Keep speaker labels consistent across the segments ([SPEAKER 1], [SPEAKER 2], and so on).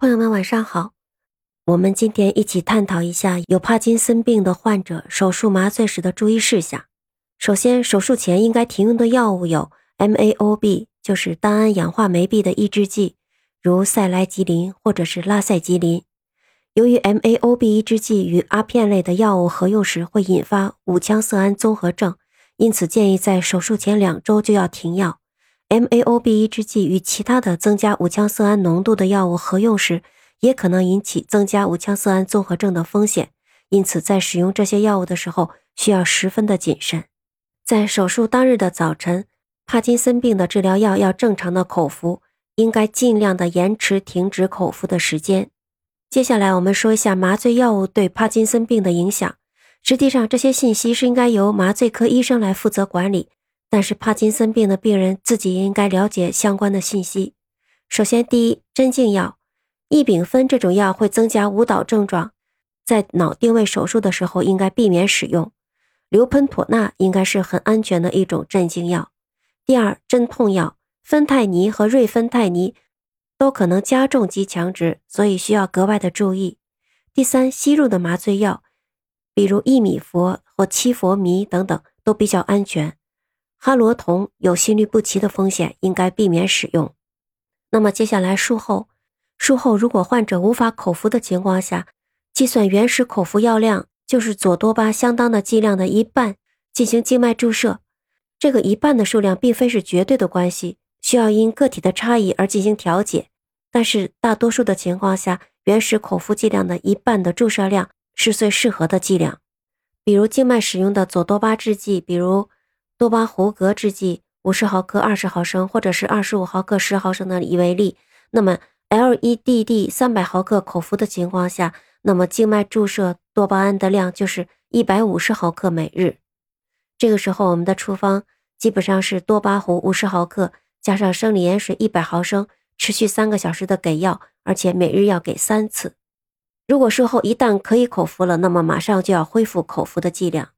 [SPEAKER 1] 朋友们晚上好，我们今天一起探讨一下有帕金森病的患者手术麻醉时的注意事项。首先，手术前应该停用的药物有 MAOB，就是单胺氧化酶 B 的抑制剂，如塞来吉林或者是拉塞吉林。由于 MAOB 抑制剂与阿片类的药物合用时会引发五羟色胺综合症，因此建议在手术前两周就要停药。MAOB 抑制剂与其他的增加五羟色胺浓度的药物合用时，也可能引起增加五羟色胺综合症的风险。因此，在使用这些药物的时候，需要十分的谨慎。在手术当日的早晨，帕金森病的治疗药要正常的口服，应该尽量的延迟停止口服的时间。接下来，我们说一下麻醉药物对帕金森病的影响。实际上，这些信息是应该由麻醉科医生来负责管理。但是帕金森病的病人自己应该了解相关的信息。首先，第一，镇静药异丙酚这种药会增加舞蹈症状，在脑定位手术的时候应该避免使用。硫喷妥钠应该是很安全的一种镇静药。第二，镇痛药芬太尼和瑞芬太尼都可能加重肌强直，所以需要格外的注意。第三，吸入的麻醉药，比如异米佛或七佛醚等等，都比较安全。哈罗酮有心律不齐的风险，应该避免使用。那么接下来术后，术后如果患者无法口服的情况下，计算原始口服药量，就是左多巴相当的剂量的一半进行静脉注射。这个一半的数量并非是绝对的关系，需要因个体的差异而进行调节。但是大多数的情况下，原始口服剂量的一半的注射量是最适合的剂量。比如静脉使用的左多巴制剂，比如。多巴胡格制剂五十毫克二十毫升，或者是二十五毫克十毫升的以为例，那么 LEDD 三百毫克口服的情况下，那么静脉注射多巴胺的量就是一百五十毫克每日。这个时候，我们的处方基本上是多巴胡五十毫克加上生理盐水一百毫升，持续三个小时的给药，而且每日要给三次。如果术后一旦可以口服了，那么马上就要恢复口服的剂量。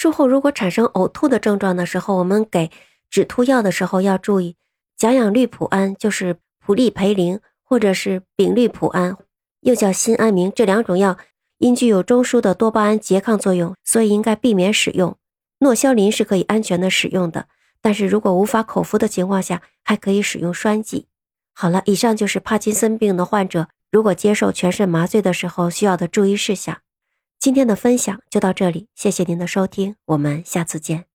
[SPEAKER 1] 术后如果产生呕吐的症状的时候，我们给止吐药的时候要注意，甲氧氯普胺就是普利培林，或者是丙氯普胺，又叫辛安明，这两种药因具有中枢的多巴胺拮抗作用，所以应该避免使用。诺硝林是可以安全的使用的，但是如果无法口服的情况下，还可以使用栓剂。好了，以上就是帕金森病的患者如果接受全身麻醉的时候需要的注意事项。今天的分享就到这里，谢谢您的收听，我们下次见。